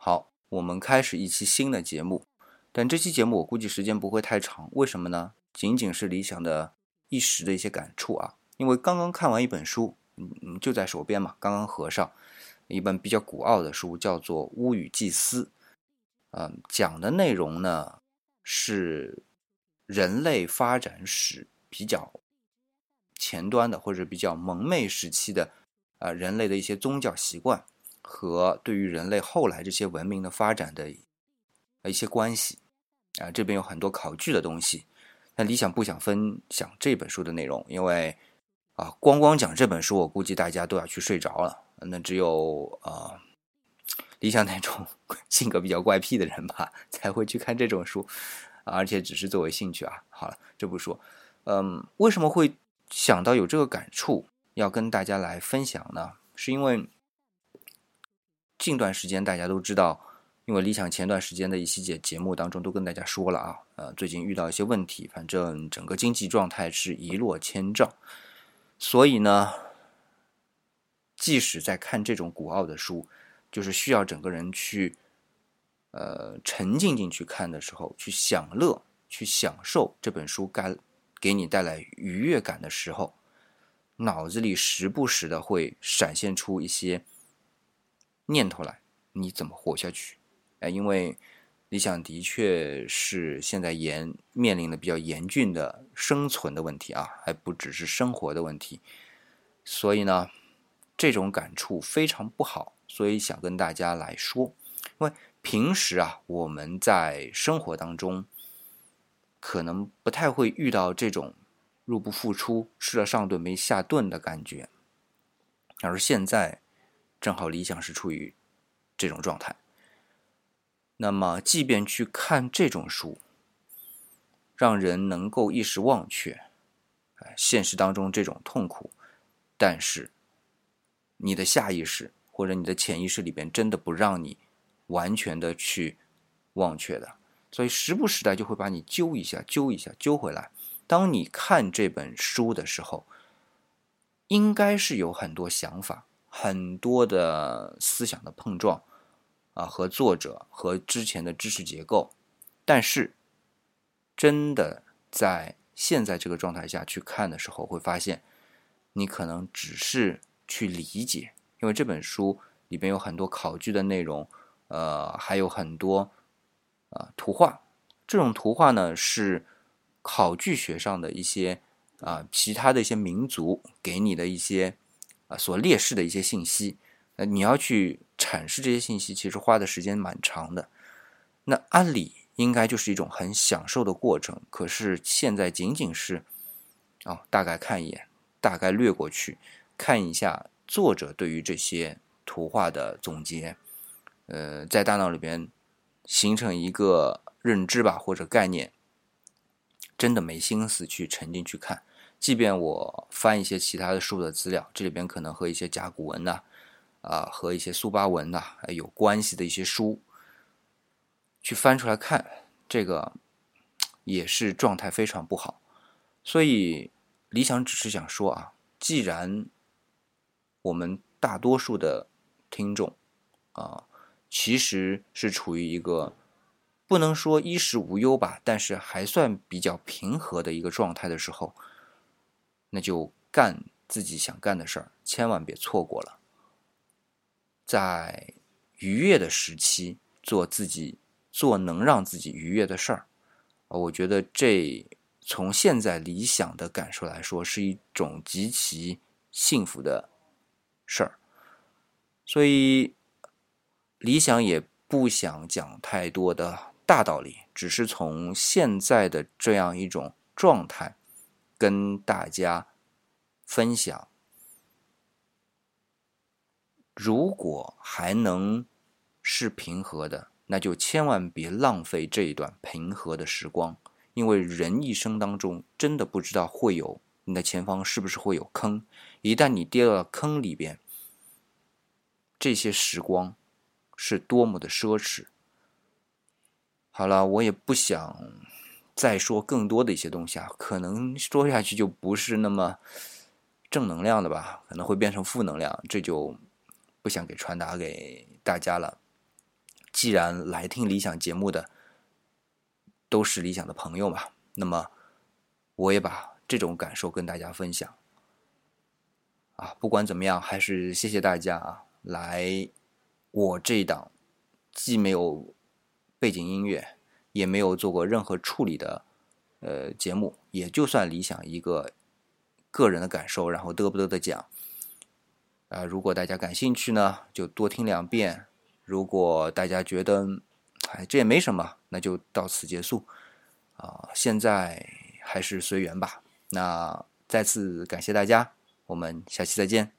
好，我们开始一期新的节目，但这期节目我估计时间不会太长，为什么呢？仅仅是理想的一时的一些感触啊，因为刚刚看完一本书，嗯，就在手边嘛，刚刚合上一本比较古奥的书，叫做《乌语祭司》，嗯，讲的内容呢是人类发展史比较前端的或者比较蒙昧时期的啊人类的一些宗教习惯。和对于人类后来这些文明的发展的一些关系啊，这边有很多考据的东西。那理想不想分享这本书的内容，因为啊，光光讲这本书，我估计大家都要去睡着了。那只有啊，理想那种 性格比较怪癖的人吧，才会去看这种书，而且只是作为兴趣啊。好了，这不说，嗯，为什么会想到有这个感触要跟大家来分享呢？是因为。近段时间大家都知道，因为理想前段时间的一期节节目当中都跟大家说了啊，呃，最近遇到一些问题，反正整个经济状态是一落千丈，所以呢，即使在看这种古奥的书，就是需要整个人去，呃，沉浸进去看的时候，去享乐、去享受这本书该给你带来愉悦感的时候，脑子里时不时的会闪现出一些。念头来，你怎么活下去？哎，因为理想的确是现在严面临的比较严峻的生存的问题啊，还不只是生活的问题。所以呢，这种感触非常不好，所以想跟大家来说。因为平时啊，我们在生活当中可能不太会遇到这种入不敷出、吃了上顿没下顿的感觉，而现在。正好理想是处于这种状态，那么即便去看这种书，让人能够一时忘却，哎，现实当中这种痛苦，但是你的下意识或者你的潜意识里边真的不让你完全的去忘却的，所以时不时的就会把你揪一下、揪一下、揪回来。当你看这本书的时候，应该是有很多想法。很多的思想的碰撞，啊，和作者和之前的知识结构，但是真的在现在这个状态下去看的时候，会发现你可能只是去理解，因为这本书里边有很多考据的内容，呃，还有很多啊图画，这种图画呢是考据学上的一些啊其他的一些民族给你的一些。啊，所列示的一些信息，呃，你要去阐释这些信息，其实花的时间蛮长的。那按理应该就是一种很享受的过程，可是现在仅仅是，哦，大概看一眼，大概略过去，看一下作者对于这些图画的总结，呃，在大脑里边形成一个认知吧，或者概念，真的没心思去沉浸去看。即便我翻一些其他的书的资料，这里边可能和一些甲骨文呐，啊，和一些苏巴文呐有关系的一些书，去翻出来看，这个也是状态非常不好。所以理想只是想说啊，既然我们大多数的听众啊，其实是处于一个不能说衣食无忧吧，但是还算比较平和的一个状态的时候。那就干自己想干的事儿，千万别错过了。在愉悦的时期，做自己做能让自己愉悦的事儿，我觉得这从现在理想的感受来说，是一种极其幸福的事儿。所以，理想也不想讲太多的大道理，只是从现在的这样一种状态。跟大家分享，如果还能是平和的，那就千万别浪费这一段平和的时光，因为人一生当中真的不知道会有你的前方是不是会有坑，一旦你跌到了坑里边，这些时光是多么的奢侈。好了，我也不想。再说更多的一些东西啊，可能说下去就不是那么正能量的吧，可能会变成负能量，这就不想给传达给大家了。既然来听理想节目的都是理想的朋友嘛，那么我也把这种感受跟大家分享。啊，不管怎么样，还是谢谢大家啊，来我这一档既没有背景音乐，也没有做过任何处理的呃节目，也就算理想一个个人的感受，然后嘚不嘚的讲。啊，如果大家感兴趣呢，就多听两遍；如果大家觉得哎这也没什么，那就到此结束。啊，现在还是随缘吧。那再次感谢大家。我们下期再见。